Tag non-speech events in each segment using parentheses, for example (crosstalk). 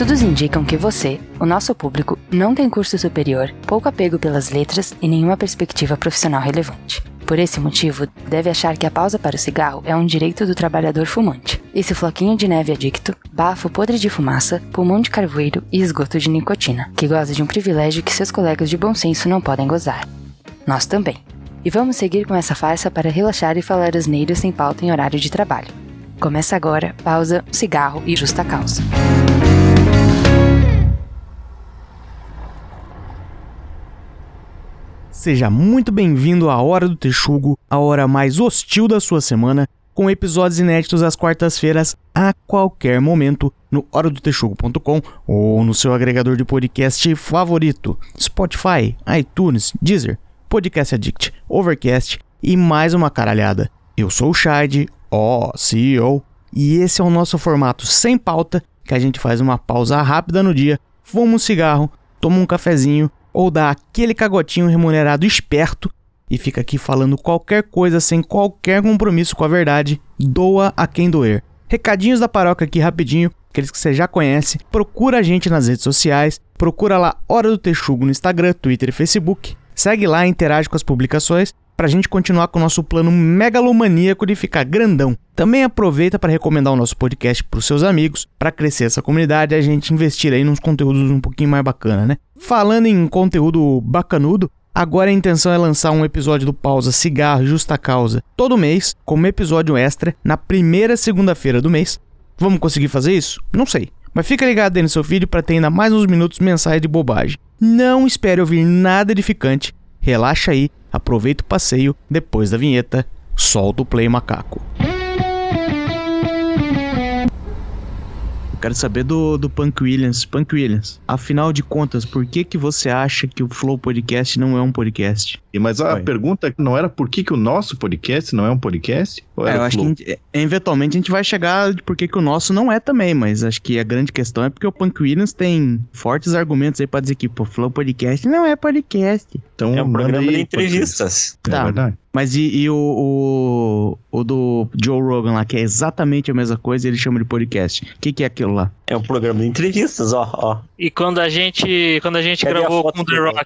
Estudos indicam que você, o nosso público, não tem curso superior, pouco apego pelas letras e nenhuma perspectiva profissional relevante. Por esse motivo, deve achar que a pausa para o cigarro é um direito do trabalhador fumante. Esse floquinho de neve adicto, bafo podre de fumaça, pulmão de carvoeiro e esgoto de nicotina, que goza de um privilégio que seus colegas de bom senso não podem gozar. Nós também. E vamos seguir com essa farsa para relaxar e falar asneiras sem pauta em horário de trabalho. Começa agora, pausa, cigarro e justa causa. Seja muito bem-vindo à Hora do Texugo, a hora mais hostil da sua semana, com episódios inéditos às quartas-feiras a qualquer momento no horadotexugo.com ou no seu agregador de podcast favorito, Spotify, iTunes, Deezer, Podcast Addict, Overcast e mais uma caralhada. Eu sou o Shad, ó CEO, e esse é o nosso formato sem pauta, que a gente faz uma pausa rápida no dia, fuma um cigarro, toma um cafezinho ou dá aquele cagotinho remunerado esperto e fica aqui falando qualquer coisa sem qualquer compromisso com a verdade, doa a quem doer. Recadinhos da paróquia aqui rapidinho, aqueles que você já conhece. Procura a gente nas redes sociais, procura lá Hora do Texugo no Instagram, Twitter e Facebook. Segue lá interage com as publicações para a gente continuar com o nosso plano megalomaníaco de ficar grandão. Também aproveita para recomendar o nosso podcast para os seus amigos, para crescer essa comunidade e a gente investir aí nos conteúdos um pouquinho mais bacana, né? Falando em conteúdo bacanudo, agora a intenção é lançar um episódio do Pausa Cigarro Justa Causa todo mês, como episódio extra, na primeira segunda-feira do mês. Vamos conseguir fazer isso? Não sei. Mas fica ligado aí no seu vídeo para ter ainda mais uns minutos mensais de bobagem. Não espere ouvir nada edificante. Relaxa aí, aproveita o passeio, depois da vinheta, solta o play macaco. Quero saber do, do Punk Williams. Punk Williams, afinal de contas, por que que você acha que o Flow Podcast não é um podcast? E Mas a pergunta não era por que, que o nosso podcast não é um podcast? Ou É, eu acho que Flow? é, eventualmente a gente vai chegar de por que que o nosso não é também, mas acho que a grande questão é porque o Punk Williams tem fortes argumentos aí pra dizer que o Flow Podcast não é podcast. Então, É um programa aí, de entrevistas. podcast. Tá. É verdade. Mas e, e o, o, o do Joe Rogan lá, que é exatamente a mesma coisa, ele chama de podcast. O que, que é aquilo lá? É um programa de entrevistas, ó, ó. E quando a gente, quando a gente Cadê a gravou foto com o The Rock,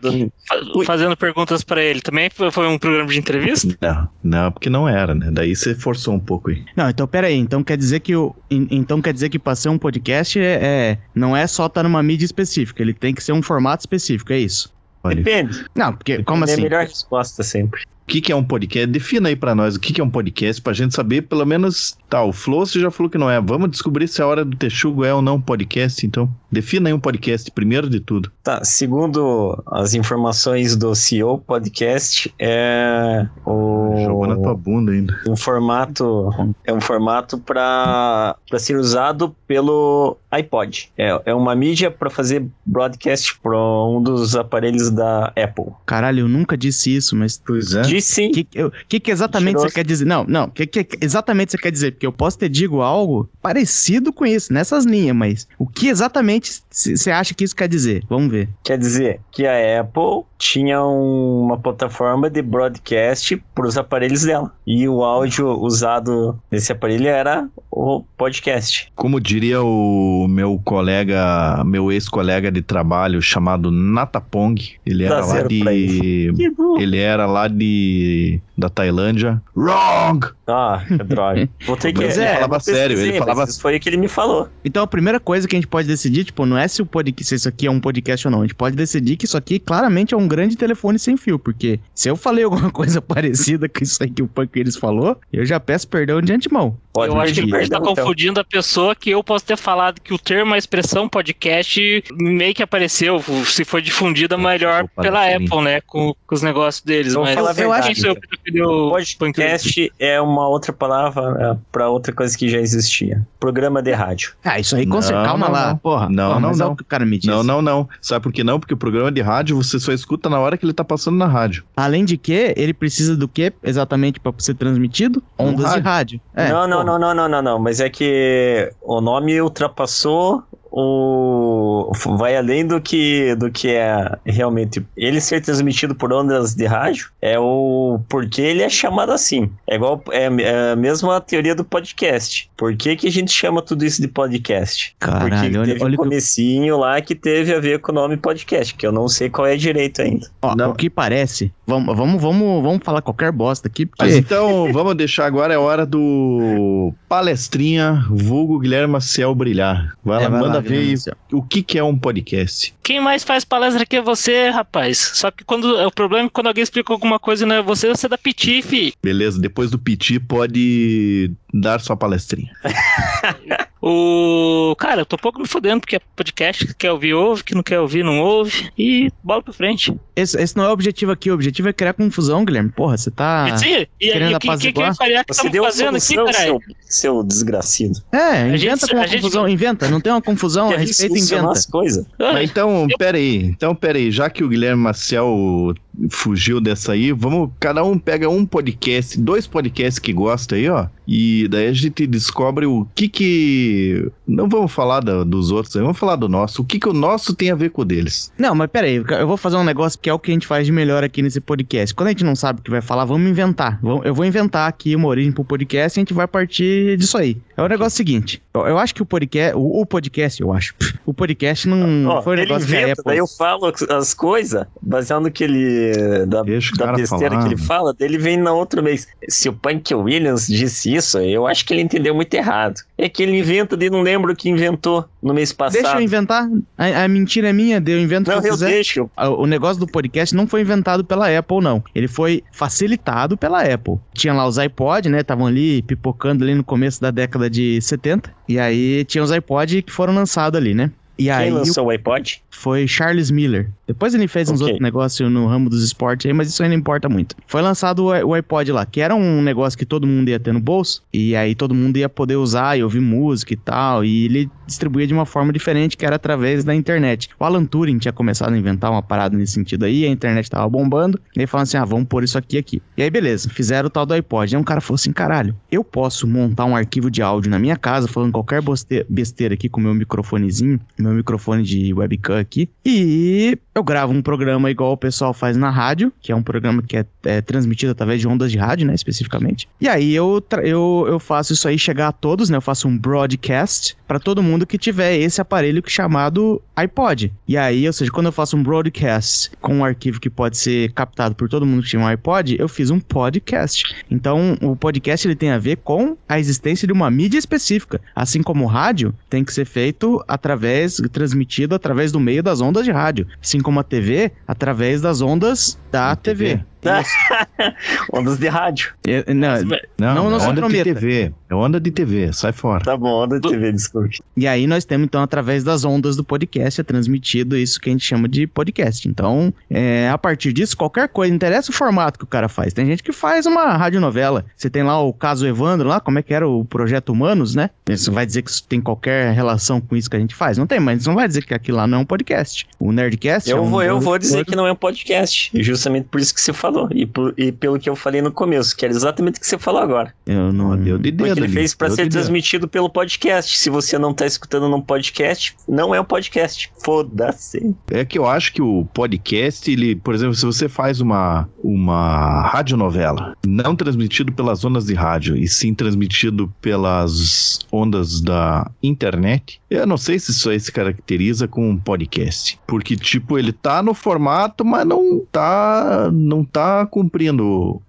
do- fazendo perguntas pra ele, também foi, um programa de entrevista? Não, não, porque não era, né? Daí você forçou um pouco aí. Não, então pera aí. Então quer dizer que o, en- então quer dizer que pra ser um podcast é, é- não é só estar numa mídia específica, ele tem que ser um formato específico, é isso? Depende. Não, porque como É a assim? melhor resposta sempre. O que, que é um podcast? Defina aí pra nós o que, que é um podcast, pra gente saber, pelo menos, tá, o Flow você já falou que não é. Vamos descobrir se a Hora do Texugo é ou não um podcast, então. Defina aí um podcast, primeiro de tudo. Tá, segundo as informações do CEO Podcast, é Jogou na tua o, bunda ainda. um formato é um formato para ser usado pelo iPod. É, é uma mídia para fazer broadcast para um dos aparelhos da Apple. Caralho, eu nunca disse isso, mas Pois é. Disse O que, eu- que, que exatamente Mentiroso. você quer dizer? Não, não. O que, que exatamente você quer dizer? Porque eu posso ter digo algo parecido com isso, nessas linhas, mas o que exatamente você acha que isso quer dizer? Vamos ver. Quer dizer que a Apple tinha um- uma plataforma de broadcast para os aparelhos dela. E o áudio usado nesse aparelho era o podcast. Como diria o meu colega, meu ex-colega de trabalho chamado Natapong, ele era lá de. Ele era lá de. da Tailândia. Wrong! Ah, que (laughs) droga. Vou ter que. Mas é, falava vou pesquisar, sério, ele falava- Isso foi o que ele me falou. Então a primeira coisa que a gente pode decidir, tipo, não é se o podcast, se isso aqui é um podcast ou não. A gente pode decidir que isso aqui claramente é um grande telefone sem fio, porque se eu falei alguma (laughs) coisa parecida com isso aí que o Punk eles falou, eu já peço perdão de antemão. Pode eu acho que pedir ele tá então. confundindo a pessoa que eu posso ter falado que o termo, a expressão podcast meio que apareceu, se foi difundida melhor pela. Apple, né, com, com os negócios deles. Eu vou mas a eu acho que preferi o Podcast é uma outra palavra para outra coisa que já existia. Programa de rádio. Ah, isso aí, com Não, certeza. Calma não, lá, não. porra. Não, porra, não, é não. o que o cara me disse. Não, não, não. Sabe por que não? Porque o programa de rádio você só escuta na hora que ele tá passando na rádio. Além de que, ele precisa do que exatamente pra ser transmitido? Um Ondas de rádio. É, não, não, não, não, não, não, não. Mas é que o nome ultrapassou o vai além do que do que é realmente ele ser transmitido por ondas de rádio, é o porquê ele é chamado assim. É igual é, é a mesma teoria do podcast. Por que, que a gente chama tudo isso de podcast? Caralho, Porque olha- teve olha um que- comecinho lá que teve a ver com o nome podcast, que eu não sei qual é direito ainda. Ó, Não. o que parece, vamos, vamos, vamos, vamos falar qualquer bosta aqui, porque Mas então, vamos deixar agora, é hora do palestrinha, vulgo Guilherme Maciel brilhar. Vai lá, É, vai manda lá, ver o que, que é um podcast. Quem mais faz palestra aqui é você, rapaz. Só que quando o problema é que quando alguém explica alguma coisa e não é você, você dá piti, fi. Beleza, depois do piti pode dar sua palestrinha. (laughs) O. Cara, eu tô pouco me fudendo, porque é podcast, que quer ouvir, ouve, que não quer ouvir, não ouve. E bola pra frente. esse, esse não é o objetivo aqui. O objetivo é criar confusão, Guilherme. Porra, você tá. E, sim, e, querendo e o que, que, que apaziguar? falhar que Você deu fazendo aqui, solução, caralho? seu, seu desgracido. É, inventa gente- com uma a gente- confusão. Inventa, não tem uma confusão a respeito, inventa. as coisas. Mas então, pera aí. Então, pera aí. Já que o Guilherme Maciel fugiu dessa aí, vamos. Cada um pega um podcast, dois podcasts que gosta aí, ó. E daí a gente descobre o que que. Não vamos falar da- dos outros, aí, vamos falar do nosso. O que que o nosso tem a ver com o deles. Não, mas pera aí, eu vou fazer um negócio que é o que a gente faz de melhor aqui nesse podcast. Quando a gente não sabe o que vai falar, vamos inventar. Eu vou inventar aqui uma origem pro podcast e a gente vai partir disso aí. É o negócio seguinte. Eu, eu acho que o podcast. O, o podcast, eu acho. (laughs) O podcast não Ó, foi um ele negócio que a inventa, Apple. daí eu falo as coisas, baseado no que ele. da, da besteira falar. que ele fala, daí ele vem na outra mês. Se o Punk Williams disse isso, eu acho que ele entendeu muito errado. É que ele inventa, daí não lembro o que inventou no mês passado. Deixa eu inventar. A, a mentira é minha, eu invento o Não, que eu eu quiser. deixo. O negócio do podcast não foi inventado pela Apple, não. Ele foi facilitado pela Apple. Tinha lá os iPod, né? Estavam ali pipocando ali no começo da década de 70. E aí tinha os iPod que foram lançados ali, né? E aí Quem o- lançou o iPod? foi Charles Miller. Depois ele fez uns Ok. outros negócios no ramo dos esportes aí, mas isso aí não importa muito. Foi lançado o iPod lá, que era um negócio que todo mundo ia ter no bolso, e aí todo mundo ia poder usar e ouvir música e tal, e ele distribuía de uma forma diferente, que era através da internet. O Alan Turing tinha começado a inventar uma parada nesse sentido aí, a internet tava bombando, e aí falaram assim, ah, vamos pôr isso aqui aqui. E aí beleza, fizeram o tal do iPod. Aí um cara falou assim, caralho, eu posso montar um arquivo de áudio na minha casa, falando qualquer besteira aqui com o meu microfonezinho, meu microfone de webcam aqui, e eu gravo um programa igual o pessoal faz na rádio, que é um programa que é, é transmitido através de ondas de rádio, né, especificamente. E aí eu, eu, eu faço isso aí chegar a todos, né, eu faço um broadcast para todo mundo que tiver esse aparelho chamado iPod. E aí, ou seja, quando eu faço um broadcast com um arquivo que pode ser captado por todo mundo que tinha um iPod, eu fiz um podcast. Então, o podcast ele tem a ver com a existência de uma mídia específica. Assim como o rádio tem que ser feito através, transmitido através do meio das ondas de rádio. Assim como a TV, através das ondas da TV. TV. (laughs) Ondas de rádio. É, não, Não, Não, não é onda de. TV. É onda de TV, sai fora. Tá bom, onda de TV, desculpe. E aí nós temos, então, através das ondas do podcast, é transmitido isso que a gente chama de podcast. Então, é, a partir disso, qualquer coisa, não interessa o formato que o cara faz. Tem gente que faz uma radionovela. Você tem lá o caso Evandro, lá, como é que era o Projeto Humanos, né? Isso vai dizer que isso tem qualquer relação com isso que a gente faz? Não tem, mas isso não vai dizer que aquilo lá não é um podcast. O Nerdcast é Eu um vou, eu vou dizer que não é um podcast. Justamente por isso que você falou. E, por- e pelo que eu falei no começo, que era exatamente o que você falou agora. Eu não... Não, deu de dedo Porque ele ali, fez pra deu ser transmitido pelo podcast. Se você não tá escutando num podcast, não é um podcast. Foda-se. É que eu acho que o podcast, ele, por exemplo, se você faz uma, uma radionovela, não transmitido pelas ondas de rádio, e sim transmitido pelas ondas da internet, eu não sei se isso aí se caracteriza com um podcast. Porque, tipo, ele tá no formato, mas não tá, não tá cumprindo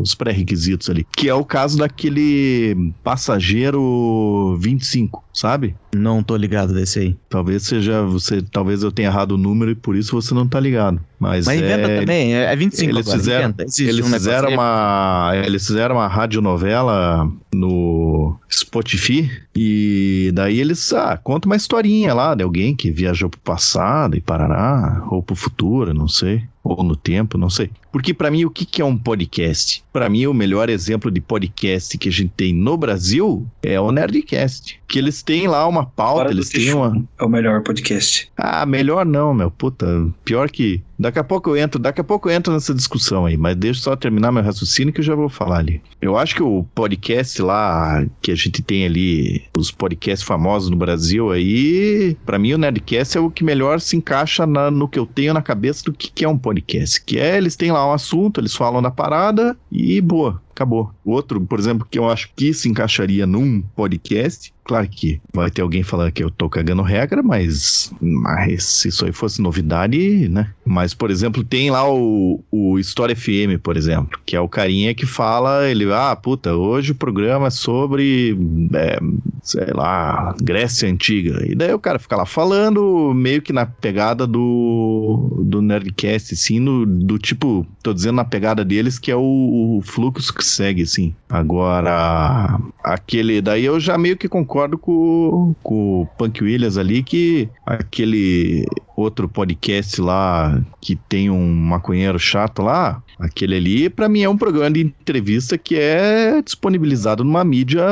os pré-requisitos ali. Que é o caso daquele passageiro 25, sabe? Não tô ligado desse aí. Talvez seja você, talvez eu tenha errado o número e por isso você não tá ligado. Mas, Mas inventa é, também, é é 25 eles agora, fizeram- eles um fizeram uma, eles fizeram uma radionovela no Spotify e daí eles ah, contam uma historinha lá de alguém que viajou pro passado e parará ou pro futuro, não sei, ou no tempo, não sei. Porque pra mim o que que é um podcast? Pra mim o melhor exemplo de podcast que a gente tem no Brasil é o Nerdcast, que eles têm lá uma pauta, eles têm uma. É o melhor podcast. Ah, melhor não, meu. Puta, pior que. Daqui a pouco eu entro, daqui a pouco eu entro nessa discussão aí, mas deixa só terminar meu raciocínio que eu já vou falar ali. Eu acho que o podcast lá que a gente tem ali, os podcasts famosos no Brasil aí, pra mim o Nerdcast é o que melhor se encaixa na- no que eu tenho na cabeça do que, que é um podcast. Que é, eles têm lá um assunto, eles falam da parada e boa, acabou. Outro, por exemplo, que eu acho que se encaixaria num podcast, claro que vai ter alguém falando que eu tô cagando regra, mas, mas se isso aí fosse novidade, né? Mas, por exemplo, tem lá o, o História FM, por exemplo, que é o carinha que fala, ele, ah, puta, hoje o programa é sobre, é, sei lá, Grécia Antiga. E daí o cara fica lá falando, meio que na pegada do, do Nerdcast, assim, no, do tipo, tô dizendo na pegada deles, que é o, o fluxo que segue, assim. Agora, aquele, daí eu já meio que concordo com, com o Punk Williams ali, que aquele outro podcast lá que tem um maconheiro chato lá, aquele ali, pra mim é um programa de entrevista que é disponibilizado numa mídia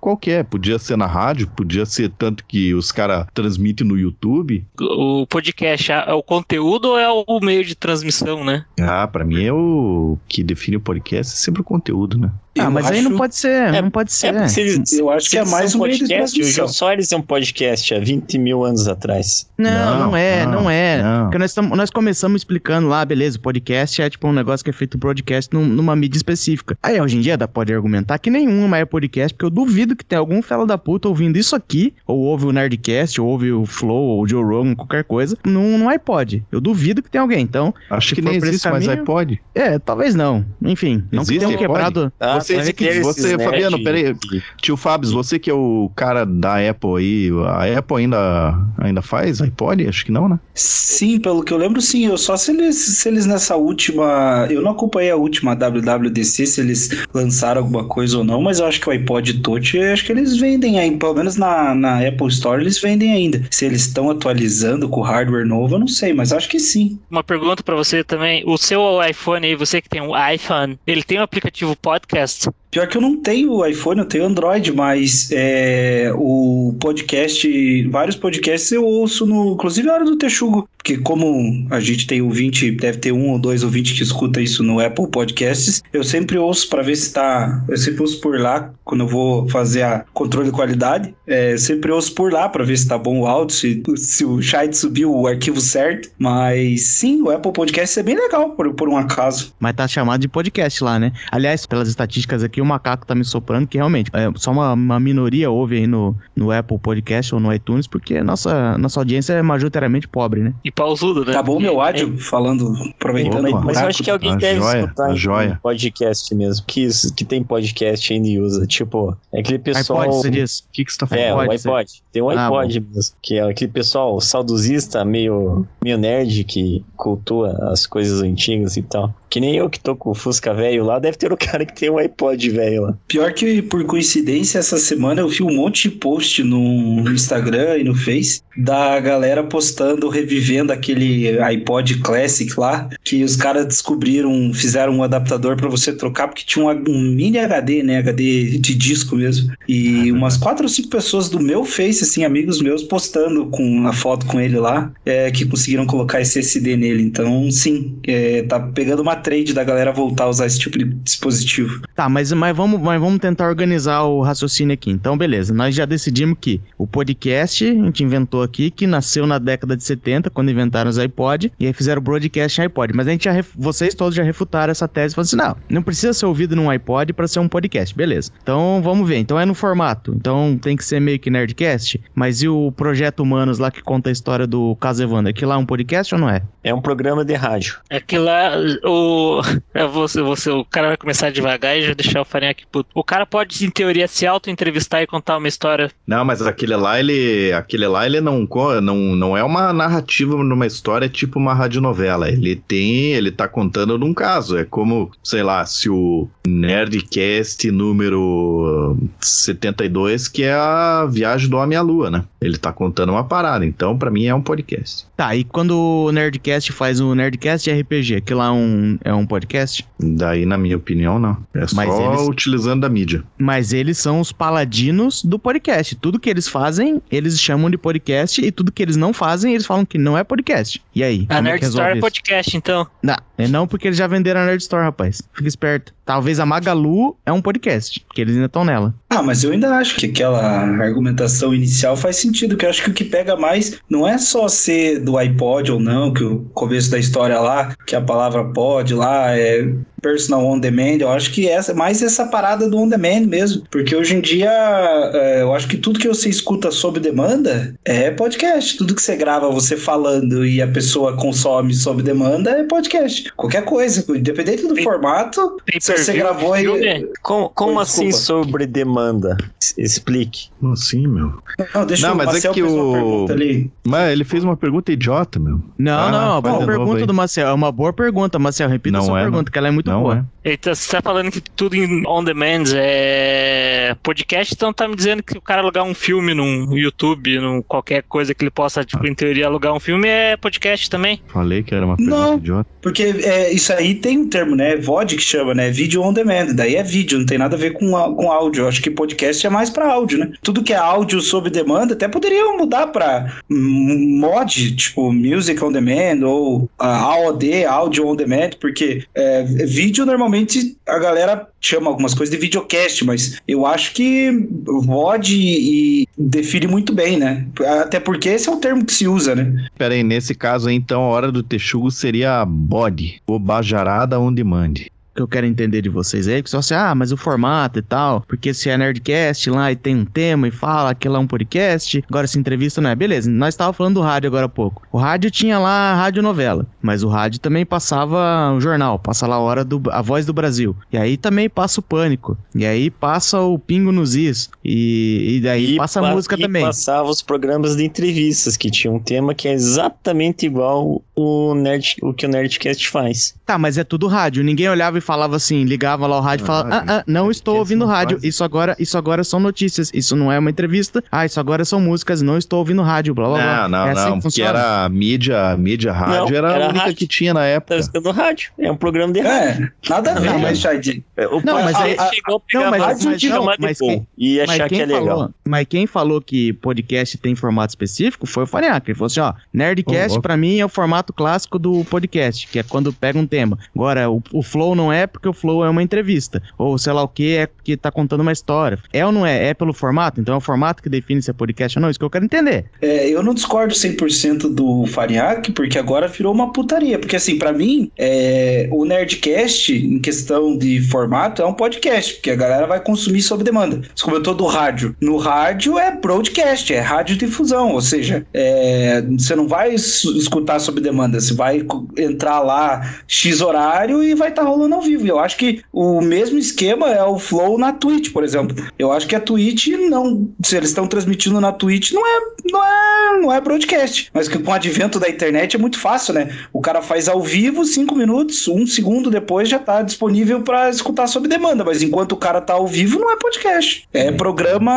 qualquer. Podia ser na rádio, podia ser tanto que os caras transmitem no YouTube. O podcast é o conteúdo ou é o meio de transmissão, né? Ah, pra mim é o que define o podcast, é sempre o conteúdo, né? Ah, Eu mas aí não acho- pode ser, É, não pode ser. É, porque se eles, Eu acho se que é mais um meio de podcast, o. Jô Soares é um podcast há 20 mil anos atrás. Não, não, Não, é, não, não, é. não. Porque nós, tamo- nós começamos explicando lá, beleza, o podcast é tipo um negócio que é feito broadcast num- numa mídia específica. Aí hoje em dia dá pode argumentar que nenhum mais é podcast, porque eu duvido que tem algum fela da puta ouvindo isso aqui, ou ouve o Nerdcast, ou ouve o Flow, ou o Joe Rogan, qualquer coisa, num, num iPod. Eu duvido que tem alguém. Então, Acho que nem existe mais iPod. é, talvez não. Enfim, não que Existe tenham iPod? quebrado. Ah, Você- você que- você, Fabiano, peraí. que- Tio Fábio, você que é o cara da Apple aí, a Apple ainda, ainda faz iPod? Acho que não, né? Sim, pelo que eu lembro, sim. Eu só se eles, se eles nessa última. Eu não acompanhei a última WWDC, se eles lançaram alguma coisa ou não, mas eu acho que o iPod Touch, eu acho que eles vendem aí, pelo menos na, na Apple Store, eles vendem ainda. Se eles estão atualizando com hardware novo, eu não sei, mas acho que sim. Uma pergunta pra você também. O seu iPhone aí, você que tem um iPhone, ele tem o aplicativo podcast? podcast. Pior que eu não tenho iPhone, eu tenho Android, mas é, o podcast, vários podcasts eu ouço no, inclusive a hora do Texugo, porque como a gente tem ouvinte, deve ter um ou dois ouvintes que escuta isso no Apple Podcasts, eu sempre ouço para ver se tá, eu sempre ouço por lá quando eu vou fazer a controle de qualidade, é, sempre ouço por lá para ver se tá bom o áudio, se, se o Shide subiu o arquivo certo, mas sim, o Apple Podcasts é bem legal por, por um acaso. Mas tá chamado de podcast lá, né? Aliás, pelas estatísticas aqui, o macaco tá me soprando que realmente é, só uma, uma minoria ouve aí no, no Apple Podcast ou no iTunes, porque nossa, nossa audiência é majoritariamente pobre, né? E pausudo, né? Tá bom meu áudio falando, aproveitando aí. Opa. o Mas eu acho que alguém deve joia, escutar joia. podcast mesmo, que, que tem podcast ainda e usa. Tipo, é aquele pessoal... iPod, você diz. O que, que você tá falando? É, o ser. iPod. Tem um Ah, iPod mesmo. Que é aquele pessoal saudosista, meio, meio nerd, que cultua as coisas antigas e tal. Que nem eu que tô com o Fusca velho lá, deve ter o (laughs) cara que tem um iPod velho lá. Pior que, por coincidência, essa semana eu vi um monte de post no Instagram e no Face da galera postando, revivendo aquele iPod Classic lá, que os caras descobriram, fizeram um adaptador pra você trocar, porque tinha um, um mini HD, né? HD de disco mesmo. E umas quatro ou cinco pessoas do meu Face, assim, amigos meus, postando com a foto com ele lá, é, que conseguiram colocar esse SD nele. Então, sim, é, tá pegando uma trade da galera voltar a usar esse tipo de dispositivo. Tá, mas, mas, vamos, mas vamos tentar organizar o raciocínio aqui. Então, beleza. Nós já decidimos que o podcast, a gente inventou aqui, que nasceu na década de 70, quando inventaram os iPod, e aí fizeram broadcast em iPod. Mas a gente já, ref- vocês todos já refutaram essa tese, falando assim, não, não precisa ser ouvido num iPod para ser um podcast, beleza. Então, vamos ver. Então é no formato. Então tem que ser meio que Nerdcast, mas e o Projeto Humanos lá que conta a história do caso Evandro? Aquilo lá é um podcast ou não é? É um programa de rádio. É que lá o. É você, você, o cara vai começar devagar e já deixar o puto. O cara pode, em teoria, se auto-entrevistar e contar uma história. Não, mas aquele lá, ele. Aquele lá, ele não, não, não é uma narrativa numa história tipo uma radionovela. Ele tem. Ele tá contando num caso. É como, sei lá, se o Nerdcast número do 72, que é a viagem do homem à lua, né? Ele tá contando uma parada, então para mim é um podcast. Tá, e quando o Nerdcast faz o Nerdcast RPG, aquilo lá é um, é um podcast? Daí, na minha opinião, não. É só eles- utilizando a mídia. Mas eles são os paladinos do podcast. Tudo que eles fazem, eles chamam de podcast, e tudo que eles não fazem, eles falam que não é podcast. E aí? A é Nerd que Store é isso? podcast, então. Não, não porque eles já venderam a Nerd Store, rapaz. Fica esperto. Talvez a Magalu é um podcast, porque eles ainda estão nela. Ah, mas eu ainda acho que aquela argumentação inicial faz sentido, que eu acho que o que pega mais não é só ser do iPod ou não, que o começo da história lá, que a palavra pod lá é personal on demand, eu acho que essa mais essa parada do on demand mesmo, porque hoje em dia é, eu acho que tudo que você escuta sob demanda é podcast, tudo que você grava você falando e a pessoa consome sob demanda é podcast, qualquer coisa, independente do Tem- formato, se você gravou aí... Como, como Oi, assim sobre demanda? Explique. Como assim, meu? Não, deixa Não, o mas é que uma o- pergunta ali. Mas ele fez uma pergunta idiota, meu. Não, Ah, não, faz boa de novo pergunta aí. do Marcel. É uma boa pergunta, Marcel. Repita Não sua é, pergunta, não. que ela é muito Não boa. é. Então, você tá falando que tudo em on demand é podcast, então tá me dizendo que o cara alugar um filme no YouTube, num qualquer coisa que ele possa, tipo, em teoria, alugar um filme é podcast também. Falei que era uma pergunta Não. idiota. Porque é, isso aí tem um termo, né? VOD que chama, né? Vídeo on demand. Daí é vídeo, não tem nada a ver com, com áudio. Eu acho que podcast é mais pra áudio, né? Tudo que é áudio sob demanda, até poderia mudar pra hum, mod, tipo music on demand ou AOD, áudio on demand, porque é, vídeo normalmente a galera chama algumas coisas de videocast, mas eu acho que VOD e define muito bem, né? Até porque esse é o termo que se usa, né? Pera aí, nesse caso então, a hora do texugo seria bode, ou bajarada on demand. Que eu quero entender de vocês aí, que só assim, ah, mas o formato e tal, porque se é Nerdcast lá e tem um tema e fala que lá é um podcast, agora se entrevista não é. Beleza, nós estávamos falando do rádio agora há pouco. O rádio tinha lá a rádio novela, mas o rádio também passava o jornal, passa lá a hora do a voz do Brasil. E aí também passa o pânico. E aí passa o pingo nos is. E, e daí passa a música e também. passava os programas de entrevistas, que tinha um tema que é exatamente igual o, nerd, o que o Nerdcast faz. Tá, mas é tudo rádio. Ninguém olhava e falava assim, ligava lá o rádio e falava, ah, ah, não estou podcast ouvindo não rádio. Isso agora, isso agora são notícias. Isso não é uma entrevista. Ah, isso agora são músicas. Não estou ouvindo rádio. Blá blá blá. Não, não, é assim não, que era a mídia, a mídia rádio Não, era, era a única rádio. que tinha na Tá época. escutando rádio. É um programa de rádio. É, nada a ver, Não, mas, mas- Chad, O Não, mas podcast aí- chegou a pegar não, mas- rádio mas não, mas bom. quem- E Mas achar que é legal. falou, mas quem falou que podcast tem formato específico foi o Faniac. Ele falou assim: ó, Nerdcast Ô, pra mim é o formato clássico do podcast, que é quando pega um tema. Agora, o, o Flow não é porque o Flow é uma entrevista. Ou sei lá o que é que tá contando uma história. É ou não é? É pelo formato? Então é o formato que define se é podcast ou não? Isso que eu quero entender. É, eu não discordo 100% do Fariak, porque agora virou uma putaria. Porque, assim, pra mim, é, o Nerdcast, em questão de formato, é um podcast, porque a galera vai consumir sob demanda. Você comentou do rádio. No rádio é broadcast, é radiodifusão, ou seja, é, você não vai escutar sob demanda, você vai entrar lá X horário e vai estar rolando ao vivo. Eu acho que o mesmo esquema é o Flow na Twitch, por exemplo. Eu acho que a Twitch não. Se eles estão transmitindo na Twitch, não é, não é, não é broadcast. Mas que com o advento da internet é muito fácil, né? O cara faz ao vivo, cinco minutos, um segundo depois já tá disponível para escutar sob demanda. Mas enquanto o cara tá ao vivo, não é podcast. É programa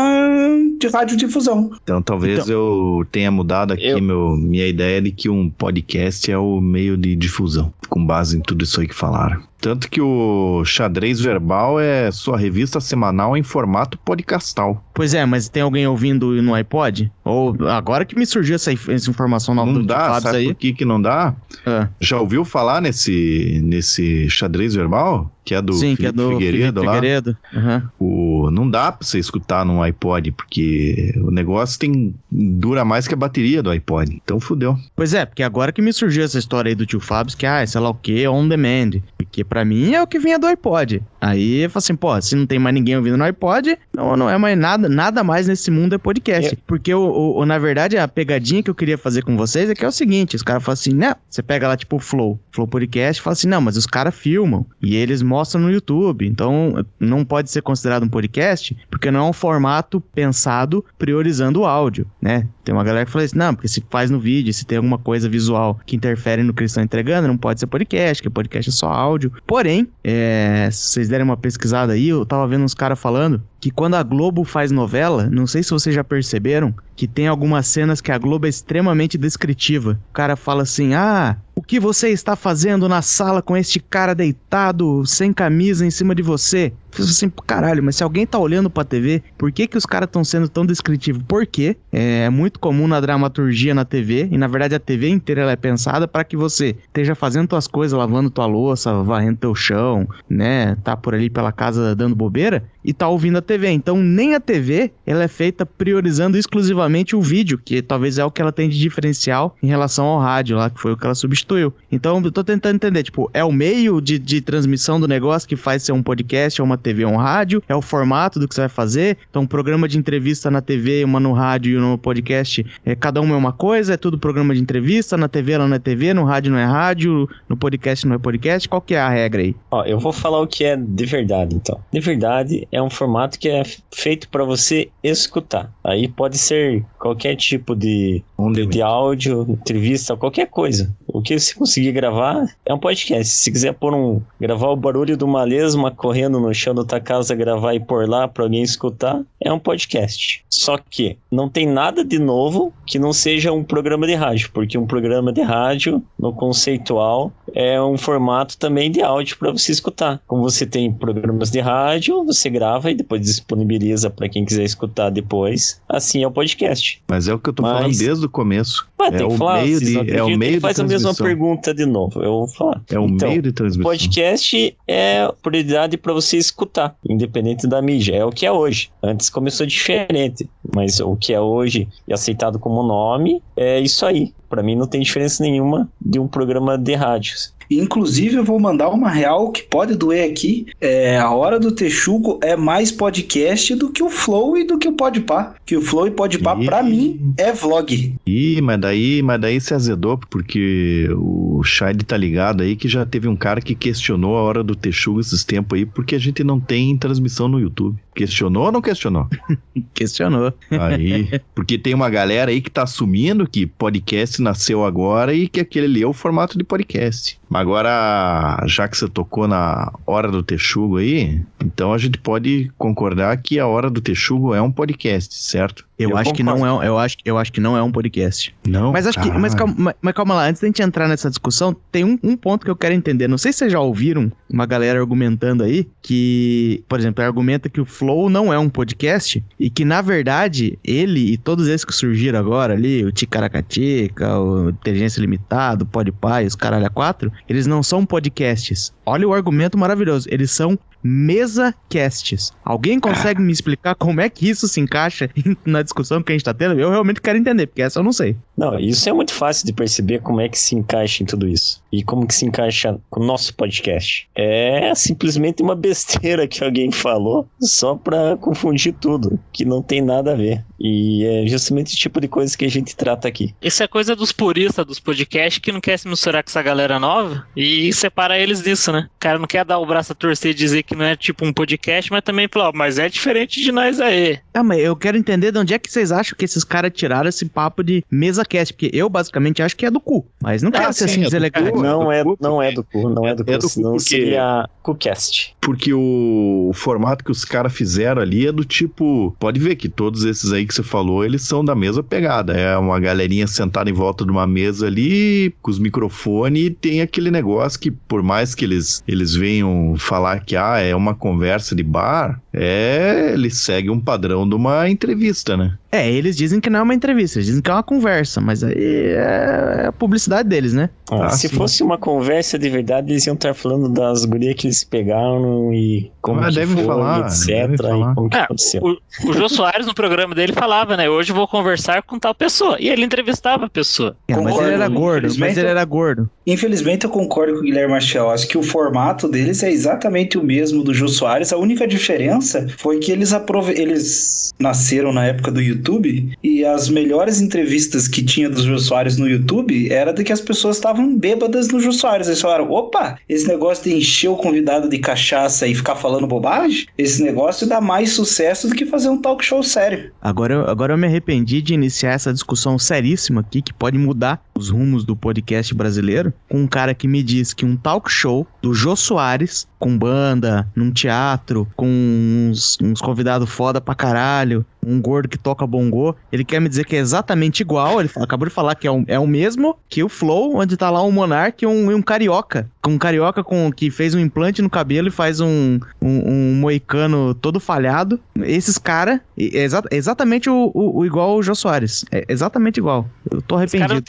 de radiodifusão. Então talvez eu tenha mudado aqui Eu- meu, minha ideia de que um podcast é o meio de difusão, com base em tudo isso aí que falaram. Tanto que o Xadrez Verbal é sua revista semanal em formato podcastal. Pois é, mas tem alguém ouvindo no iPod? Ou agora que me surgiu essa, essa informação nova Não do dá, Fábio sabe aí. por que, que não dá? Ah, Já ouviu falar nesse, nesse xadrez verbal? Que é do sim, Felipe que é do Figueiredo Felipe lá? Figueiredo. Aham. O, não dá pra você escutar num iPod, porque o negócio tem dura mais que a bateria do iPod. Então fudeu. Pois é, porque agora que me surgiu essa história aí do tio Fábio, que, ah, sei lá o que, on demand. Porque pra mim é o que vinha do iPod. Aí eu falo assim, pô, se não tem mais ninguém ouvindo no iPod, não, não é mais nada, nada mais nesse mundo é podcast. Porque, o, o- na verdade, a pegadinha que eu queria fazer com vocês é que é o seguinte, os caras falam assim, né, você pega lá tipo o Flow, Flow Podcast, e fala assim, não, mas os caras filmam, e eles mostram no YouTube, então não pode ser considerado um podcast, porque não é um formato pensado priorizando o áudio, né? Tem uma galera que fala assim, não, porque se faz no vídeo, se tem alguma coisa visual que interfere no que eles estão entregando, não pode ser podcast, porque podcast é só áudio. Porém, é, se vocês derem uma pesquisada aí, eu tava vendo uns caras falando que quando a Globo faz novela, não sei se vocês já perceberam, que tem algumas cenas que a Globo é extremamente descritiva. O cara fala assim: "Ah, o que você está fazendo na sala com este cara deitado, sem camisa em cima de você?" Eu assim, caralho, mas se alguém tá olhando pra TV, por que que os caras estão sendo tão descritivos? Porque é muito comum na dramaturgia na TV, e na verdade a TV inteira é pensada para que você esteja fazendo tuas coisas, lavando tua louça, varrendo teu chão, né? Tá por ali pela casa dando bobeira e tá ouvindo a TV. Então nem a TV ela é feita priorizando exclusivamente o vídeo, que talvez é o que ela tem de diferencial em relação ao rádio lá, que foi o que ela substituiu. Então eu tô tentando entender, tipo, é o meio de, de transmissão do negócio que faz ser um podcast ou uma TV ou um rádio, é o formato do que você vai fazer. Então, um programa de entrevista na TV, uma no rádio e no podcast, é, cada uma é uma coisa, é tudo programa de entrevista, na TV ela não é TV, no rádio não é rádio, no podcast não é podcast. Qual que é a regra aí? Ó, eu vou falar o que é de verdade, então. De verdade é um formato que é feito para você escutar. Aí pode ser qualquer tipo de, de, de áudio, entrevista, qualquer coisa. O que você conseguir gravar é um podcast. Se quiser pôr um gravar o barulho de uma lesma correndo no chão da tua casa, gravar e pôr lá para alguém escutar, é um podcast. Só que não tem nada de novo que não seja um programa de rádio, porque um programa de rádio, no conceitual, é um formato também de áudio para você escutar. Como você tem programas de rádio, você grava e depois disponibiliza para quem quiser escutar depois. Assim é o podcast. Mas é o que eu tô Mas... falando desde o começo. Mas é tem que falar, meio de, é o meio faz a mesma pergunta de novo. Eu vou falar. É o então, meio de transmissão. Podcast é prioridade para você escutar, independente da mídia. É o que é hoje. Antes começou diferente, mas o que é hoje e aceitado como nome é isso aí. Para mim não tem diferença nenhuma de um programa de rádios. Inclusive, eu vou mandar uma real que pode doer aqui. É, a Hora do Texugo é mais podcast do que o Flow e do que o Podpah. Que o Flow e Podpah, e... pra mim, é vlog. Ih, mas daí, mas daí se azedou, porque o Shide tá ligado aí que já teve um cara que questionou a Hora do Texugo esses tempos aí, porque a gente não tem transmissão no YouTube. Questionou ou não questionou? (laughs) questionou. Aí, porque tem uma galera aí que tá assumindo que podcast nasceu agora e que aquele ali é o formato de podcast. Agora, já que você tocou na Hora do Texugo aí, então a gente pode concordar que a Hora do Texugo é um podcast, certo? Eu, eu acho concordo. que não é, eu acho, eu acho que não é um podcast. Não. Mas acho que, mas calma, mas calma lá, antes da gente entrar nessa discussão, tem um, um ponto que eu quero entender. Não sei se vocês já ouviram uma galera argumentando aí que, por exemplo, argumenta que o Flow não é um podcast e que na verdade ele e todos esses que surgiram agora ali, o Ticaracatica, o Inteligência Limitada, o Podpah, os caralho a quatro, eles não são podcasts. Olha o argumento maravilhoso. Eles são mesa casts. Alguém consegue me explicar como é que isso se encaixa (laughs) na discussão que a gente tá tendo? Eu realmente quero entender, porque essa eu não sei. Não, isso é muito fácil de perceber como é que se encaixa em tudo isso. E como que se encaixa com o nosso podcast. É simplesmente uma besteira que alguém falou só pra confundir tudo, que não tem nada a ver. E é justamente o tipo de coisa que a gente trata aqui. Isso é coisa dos puristas dos podcasts que não quer se misturar com essa galera nova e separa eles disso, né? O cara não quer dar o braço a torcer e dizer que não é tipo um podcast, mas também falar, mas é diferente de nós aí. Ah, mas eu quero entender de onde é que vocês acham que esses caras tiraram esse papo de mesa cast, porque eu basicamente acho que é do cu, mas não ah, quero ser assim é deselegante. Não, é, não é do cu, não é do cu, é do senão porque... seria CuCast. Porque o, o formato que os caras fizeram ali é do tipo, pode ver que todos esses aí que você falou, eles são da mesma pegada, é uma galerinha sentada em volta de uma mesa ali, com os microfones, e tem aquele negócio que por mais que eles, eles venham falar que ah, é uma conversa de bar, é, ele segue um padrão de uma entrevista, né? É, eles dizem que não é uma entrevista, eles dizem que é uma conversa, mas aí é a publicidade deles, né? Ah, se sim. fosse uma conversa de verdade, eles iam estar falando das gurias que eles pegaram e como ah, que deve foi, falar, etc. Deve falar. E como que é, aconteceu. O, o Jô Soares, no programa dele, falava, né? Hoje eu vou conversar com tal pessoa. E ele entrevistava a pessoa. É, mas ele era gordo, mas ele era gordo. Infelizmente, eu concordo com o Guilherme Machel. Acho que o formato deles é exatamente o mesmo do Jô Soares. A única diferença foi que eles, aprove... eles nasceram na época do YouTube YouTube e as melhores entrevistas que tinha dos Jô Soares no YouTube era de que as pessoas estavam bêbadas no Jô Soares. Eles falaram: opa, esse negócio de encher o convidado de cachaça e ficar falando bobagem, esse negócio dá mais sucesso do que fazer um talk show sério. Agora, agora eu me arrependi de iniciar essa discussão seríssima aqui que pode mudar os rumos do podcast brasileiro com um cara que me diz que um talk show do Jô Soares, com banda, num teatro, com uns, uns convidados foda pra caralho, um gordo que toca bongô, ele quer me dizer que é exatamente igual, ele acabou de falar que é o, é o mesmo que o Flow, onde tá lá um Monark e um, e um carioca. Um carioca com, que fez um implante no cabelo e faz um, um, um moicano todo falhado. Esses caras, é exa exatamente o, o, o, igual o Jô Soares. É exatamente igual. Eu tô arrependido.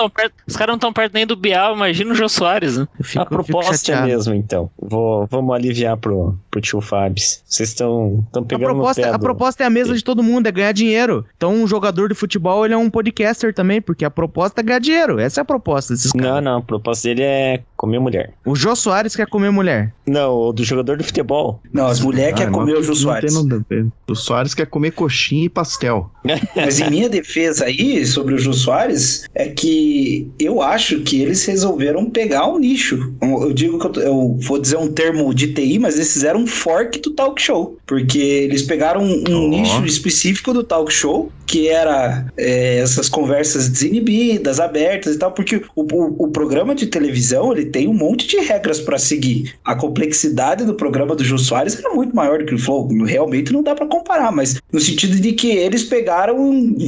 Os caras não estão perto nem do Bial, imagina o Jô Soares, né? Fico, a proposta é mesmo, então. Vou, vamos aliviar pro, pro tio Fabs. Vocês estão pegando a proposta, no pé A proposta é a mesma de todo mundo, é ganhar dinheiro. Então um jogador de futebol, ele é um podcaster também, porque a proposta é ganhar dinheiro. Essa é a proposta desses caras. Não, não, a proposta dele é comer mulher. O Jô Soares quer comer mulher. Não, o do jogador de futebol. Não, as mulheres ah, querem comer o Jô Soares. O Soares quer comer coxinha e pastel. (laughs) Mas em minha defesa aí, sobre o Jô Soares, é que eu acho que eles resolveram pegar um nicho. Eu digo que eu, eu vou dizer um termo de Mas eles fizeram um fork do talk show. Porque eles pegaram um, um oh. nicho específico do talk show, que era é, essas conversas desinibidas, abertas e tal, porque o, o, o programa de televisão, ele tem um monte de regras para seguir. A complexidade do programa do Jô Soares era muito maior do que o Flow. Realmente não dá para comparar, mas no sentido de que eles pegaram.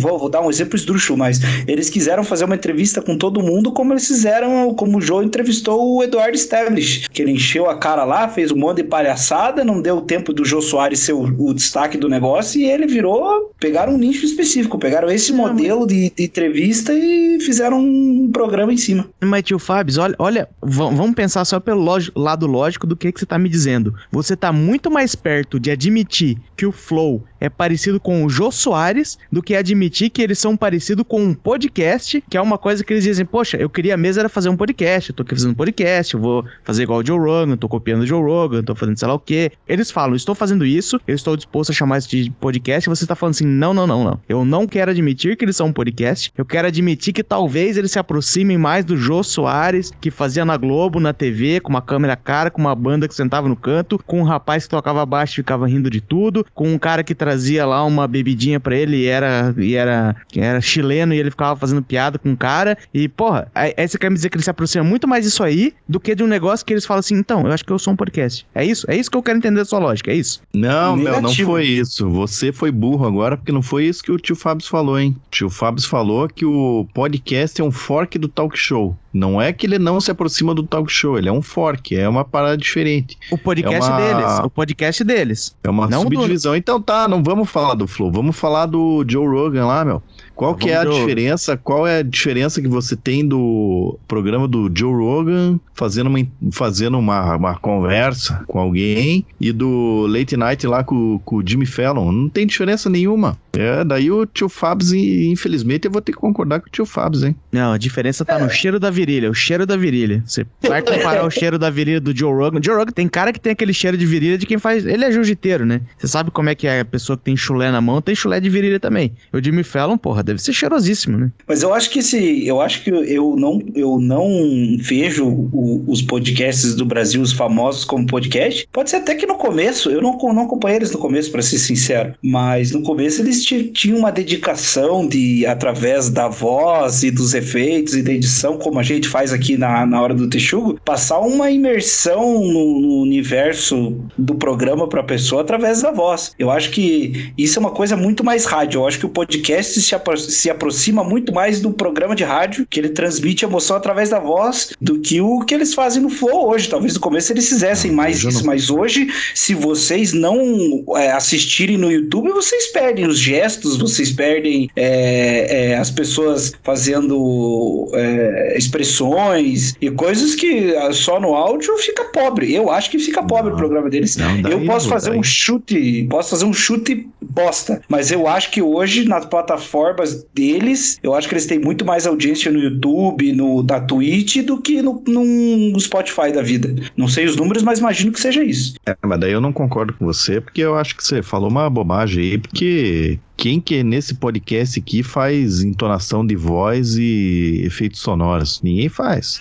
Vou, vou dar um exemplo esdrúxulo, mas eles quiseram fazer uma entrevista com todo mundo, como eles fizeram, como o Joe entrevistou o Eduardo Stablish, que ele encheu a cara lá, fez um monte de palhaçada, não deu tempo do Jô Soares ser o, o destaque do negócio e ele virou. Pegaram um nicho específico, pegaram esse modelo de, de entrevista e fizeram um programa em cima. Mas, tio Fábio, olha, olha vamos pensar só pelo lado lógico do que, que você tá me dizendo. Você tá muito mais perto de admitir que o Flow é parecido com o Jô Soares do que admitir que eles são parecidos com um podcast, que é uma coisa que eles dizem, poxa, eu queria mesmo era fazer um podcast, eu tô aqui fazendo um podcast, eu vou fazer igual o Joe Rogan, tô copiando o Joe Rogan, tô fazendo sei lá o quê. Eles falam, estou fazendo isso, eu estou disposto a chamar isso de podcast, e você tá falando assim, não, não, não, não. Eu não quero admitir que eles são um podcast, eu quero admitir que talvez eles se aproximem mais do Jô Soares, que fazia na Globo, na TV, com uma câmera cara, com uma banda que sentava no canto, com um rapaz que tocava baixo e ficava rindo de tudo, com um cara que trazia lá uma bebidinha para ele e era, e era, era chileno e ele ficava fazendo piada com o cara. E, porra, aí, você quer me dizer que ele se aproxima muito mais disso aí do que de um negócio que eles falam assim, então, eu acho que eu sou um podcast. É isso? É isso que eu quero entender da sua lógica, é isso? Não, meu, não foi isso. Você foi burro agora, porque não foi isso que o tio Fábio falou, hein? O tio Fábio falou que o podcast é um fork do talk show. Não é que ele não se aproxima do talk show, ele é um fork, é uma parada diferente. O podcast é uma... deles, o podcast deles. É uma não subdivisão. Do... Então tá, não vamos falar do Flow, vamos falar do Joe Rogan lá, meu. Qual que é a diferença? Qual é a diferença que você tem do programa do Joe Rogan fazendo uma, fazendo uma, uma conversa com alguém e do Late Night lá com, com o Jimmy Fallon? Não tem diferença nenhuma. É, daí o tio Fabs, infelizmente, eu vou ter que concordar com o tio Fabs, hein? Não, a diferença tá no cheiro da virilha, o cheiro da virilha. Você vai comparar o cheiro da virilha do Joe Rogan. Joe Rogan tem cara que tem aquele cheiro de virilha de quem faz. Ele é jiu-jiteiro, né? Você sabe como é que é a pessoa que tem chulé na mão, tem chulé de virilha também. O Jimmy Fallon, porra, deve ser cheirosíssimo, né? Mas eu acho que esse. Eu acho que eu não, eu não vejo o, os podcasts do Brasil, os famosos, como podcast. Pode ser até que no começo, eu não, não acompanhei eles no começo, para ser sincero. Mas no começo eles tinham uma dedicação de, através da voz e dos efeitos e da edição, como a gente faz aqui na, na hora do Texugo, passar uma imersão no, no universo do programa para a pessoa através da voz. Eu acho que isso é uma coisa muito mais rádio. Eu acho que o podcast se, se aproxima muito mais do programa de rádio, que ele transmite emoção através da voz, do que o que eles fazem no Flow hoje. Talvez no começo eles fizessem mais isso, não... mas hoje, se vocês não é, assistirem no YouTube, vocês perdem os gestos, vocês perdem é, é, as pessoas fazendo é, expressões e coisas que ah, só no áudio fica pobre. Eu acho que fica pobre não, o programa deles. Não, eu posso fazer daí. um chute, posso fazer um chute bosta, mas eu acho que hoje nas plataformas deles, eu acho que eles têm muito mais audiência no YouTube, no da Twitch do que no, no Spotify da vida. Não sei os números, mas imagino que seja isso. É, mas daí eu não concordo com você, porque eu acho que você falou uma bobagem aí, porque quem que nesse podcast aqui faz entonação de voz e efeitos sonoros? Ninguém faz.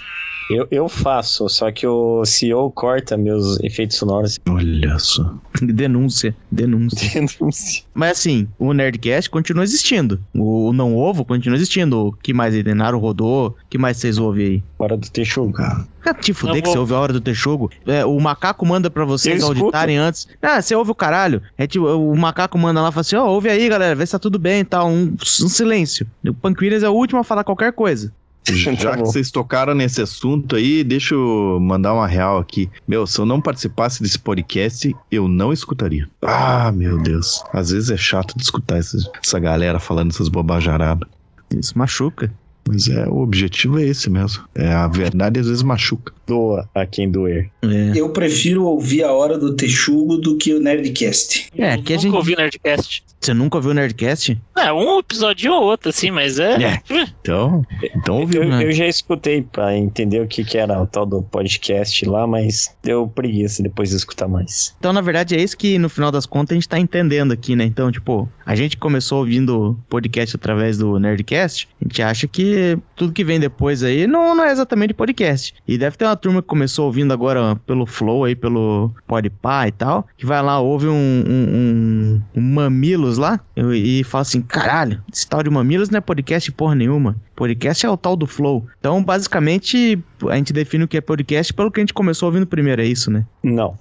Eu, eu faço, só que o CEO corta meus efeitos sonoros. Olha só. (laughs) Denúncia, denúncia. Denúncia. Mas assim, o Nerdcast continua existindo. O Não Ovo continua existindo. O que mais aí? Denaro rodou? O que mais vocês ouvem aí? Hora do Texugo. Ah, te fuder Não que vou- você ouve a hora do Texugo. É, o macaco manda pra vocês Eu escuto. auditarem antes. Ah, você ouve o caralho. É tipo, o macaco manda lá e fala assim: ó, ouve aí, galera, vê se tá tudo bem e tal. Um, um silêncio. O Panquinas é o último a falar qualquer coisa. (laughs) Já Tá que vocês tocaram nesse assunto aí, deixa eu mandar uma real aqui. Meu, se eu não participasse desse podcast, eu não escutaria. Ah, meu Deus. Às vezes é chato de escutar essa, essa galera falando essas bobajaradas. Isso machuca. Mas é, o objetivo é esse mesmo. É, a verdade às vezes machuca. Doa a quem doer. É. Eu prefiro ouvir a hora do Texugo do que o Nerdcast. É, que a nunca gente- ouvi Nerdcast. Você nunca ouviu o Nerdcast? É, um episódio ou outro, assim, mas é. É. Então, então ouviu. Eu, né? eu já escutei pra entender o que, que era o tal do podcast lá, mas deu preguiça depois de escutar mais. Então, na verdade, é isso que no final das contas a gente tá entendendo aqui, né? Então, tipo, a gente começou ouvindo podcast através do Nerdcast, a gente acha que tudo que vem depois aí não, não é exatamente podcast. E deve ter uma turma que começou ouvindo agora pelo Flow aí, pelo Podpah e tal, que vai lá, ouve um, um, um- um Mamilos lá e, e fala assim, caralho, esse tal de Mamilos não é podcast porra nenhuma. Podcast é o tal do Flow. Então, basicamente, a gente define o que é podcast pelo que a gente começou ouvindo primeiro, é isso, né? Não.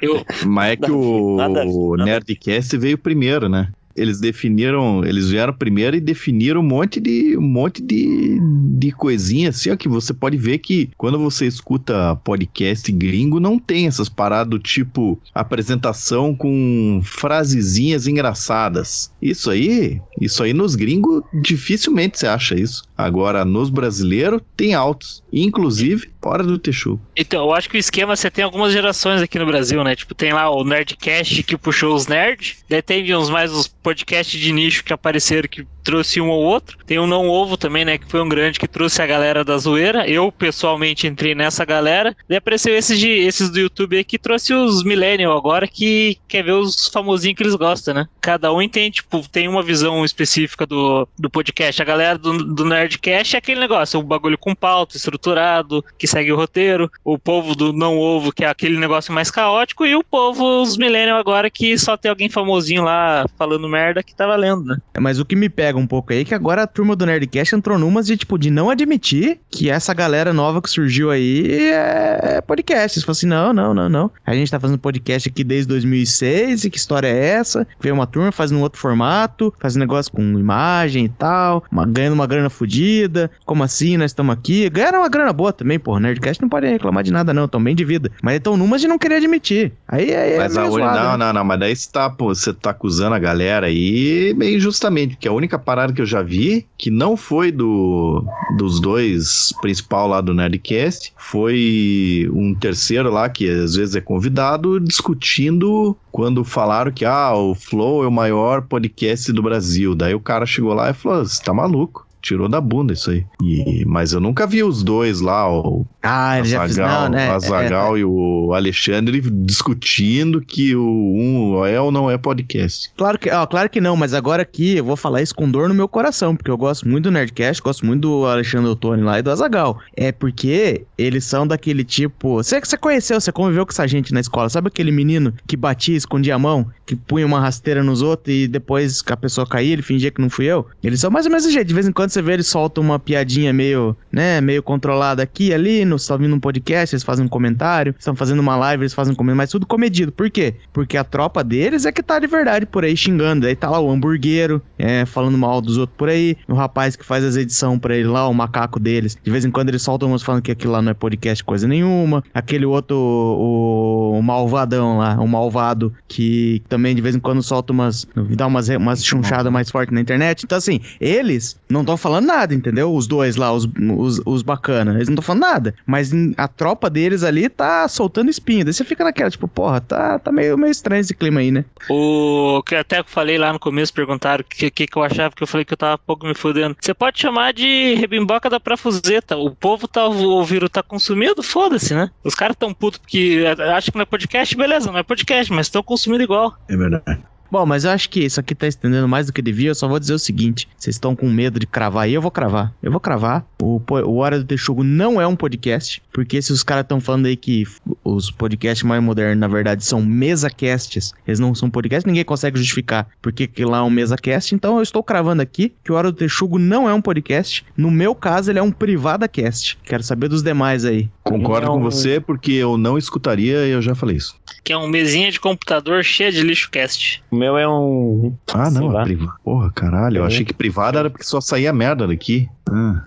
Eu, (laughs) Mas é que o, Nada- o nada- Nerdcast veio primeiro, né? Eles definiram, eles vieram primeiro e definiram um monte de um monte de, de coisinha assim, ó, que você pode ver que quando você escuta podcast gringo não tem essas paradas do tipo apresentação com frasezinhas engraçadas. Isso aí, isso aí nos gringos dificilmente você acha isso. Agora nos brasileiros tem altos, inclusive fora do Texugo. então, eu acho que o esquema você tem algumas gerações aqui no Brasil, né? Tipo, tem lá o Nerdcast que puxou os nerds, daí tem uns mais os podcasts de nicho que apareceram que trouxe um ou outro. Tem o Não Ovo também, né? Que foi um grande que trouxe a galera da zoeira. Eu, pessoalmente, entrei nessa galera. Daí apareceu esses, de, esses do YouTube aí que trouxe os Millennial agora, que quer ver os famosinhos que eles gostam, né? Cada um tem, tipo, tem uma visão específica do, do podcast. A galera do, do Nerdcast é aquele negócio, o bagulho com pauta, estruturado, que segue o roteiro. O povo do Não Ovo, que é aquele negócio mais caótico. E o povo, os Millennial agora, que só tem alguém famosinho lá falando merda que tá valendo, né? Mas o que me pega um pouco aí é que agora a turma do Nerdcast entrou numas de, tipo, de não admitir que essa galera nova que surgiu aí é podcast. Eles falam assim, não, não, não, não. A gente tá fazendo podcast aqui desde 2006 e que história é essa? Veio uma turma fazendo um outro formato, fazendo negócio com imagem e tal, uma- ganhando uma grana fodida. Como assim? Nós estamos aqui. Ganharam uma grana boa também, pô. Nerdcast não pode reclamar de nada não, tão bem de vida. Mas estão numas de não querer admitir. Aí, aí é Mas meio a zoado, não, né? não, não, mas daí você tá, pô, você tá acusando a galera aí meio injustamente, porque a única parada que eu já vi, que não foi do dos dois principal lá do Nerdcast, foi um terceiro lá, que às vezes é convidado, discutindo quando falaram que, ah, o Flow é o maior podcast do Brasil. Daí o cara chegou lá e falou, você tá maluco. Tirou da bunda isso aí. E- mas eu nunca vi os dois lá, o Ah, ele já fez. Azaghal, Não, né? Azaghal e o Alexandre discutindo que o um é ou não é podcast. Claro que, ó, claro que não, mas agora aqui eu vou falar isso com dor no meu coração, porque eu gosto muito do Nerdcast, gosto muito do Alexandre Ottoni lá e do Azagal. É porque eles são daquele tipo. Você você conheceu, você conviveu com essa gente na escola, sabe aquele menino que batia, escondia a mão, que punha uma rasteira nos outros e depois que a pessoa caía, ele fingia que não fui eu? Eles são mais ou menos desse jeito. De vez em quando você vê eles soltam uma piadinha meio, né, meio controlada aqui ali, no, você tá ouvindo um podcast, eles fazem um comentário, estão fazendo uma live, eles fazem um comentário, mas tudo comedido. Por quê? Porque a tropa deles é que tá de verdade por aí xingando. Aí tá lá o hamburguero, é, falando mal dos outros por aí, o rapaz que faz as edições pra ele lá, o macaco deles. De vez em quando eles soltam umas falando que aquilo lá não é podcast coisa nenhuma. Aquele outro, o, o malvadão lá, o malvado, que também de vez em quando solta umas, dá umas, umas chunchadas mais fortes na internet. Então assim, eles não estão falando nada, entendeu? Os dois lá, os, os, os bacana, eles não estão falando nada. Mas a tropa deles ali tá soltando espinho. Daí você fica naquela, tipo, porra, tá, tá meio, meio estranho esse clima aí, né? O que até eu falei lá no começo, perguntaram o que, que, que eu achava, que eu falei que eu tava pouco me fudendo. Você pode chamar de rebimboca da prafuzeta. O povo tá ouvindo, tá consumindo, foda-se, né? Os caras tão putos porque acham que não é podcast, beleza, não é podcast, mas estão consumindo igual. É verdade. Bom, mas eu acho que isso aqui tá estendendo mais do que devia. Eu só vou dizer o seguinte: vocês estão com medo de cravar aí, eu vou cravar. Eu vou cravar. O, o Hora do Texugo não é um podcast, porque se os caras estão falando aí que os podcasts mais modernos, na verdade, são mesa-casts, eles não são podcasts, ninguém consegue justificar porque que lá é um mesa-cast. Então eu estou cravando aqui que o Hora do Texugo não é um podcast. No meu caso, ele é um privada-cast. Quero saber dos demais aí. Concordo Não. com você, porque eu não escutaria e eu já falei isso. Que é um mesinha de computador cheia de lixo cast. O meu é um. Ah, não, é privado. Porra, caralho, eu É. achei que privado era porque só saía merda daqui. Ah,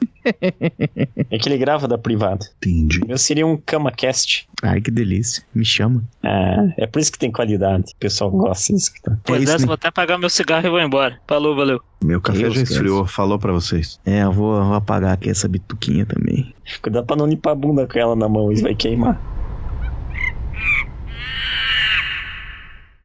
É que ele grava da privada. entendi. O meu seria um CamaCast. Ai, que delícia. Me chama. Ah, é por isso que tem qualidade. O pessoal gosta de escutar. Pois isso, dessa, né? vou até apagar meu cigarro e vou embora. Falou, valeu. Meu café Deus, já Deus. esfriou, falou pra vocês. É, eu vou, vou apagar aqui essa bituquinha também. Cuidado pra não limpar a bunda com ela na mão, isso vai queimar.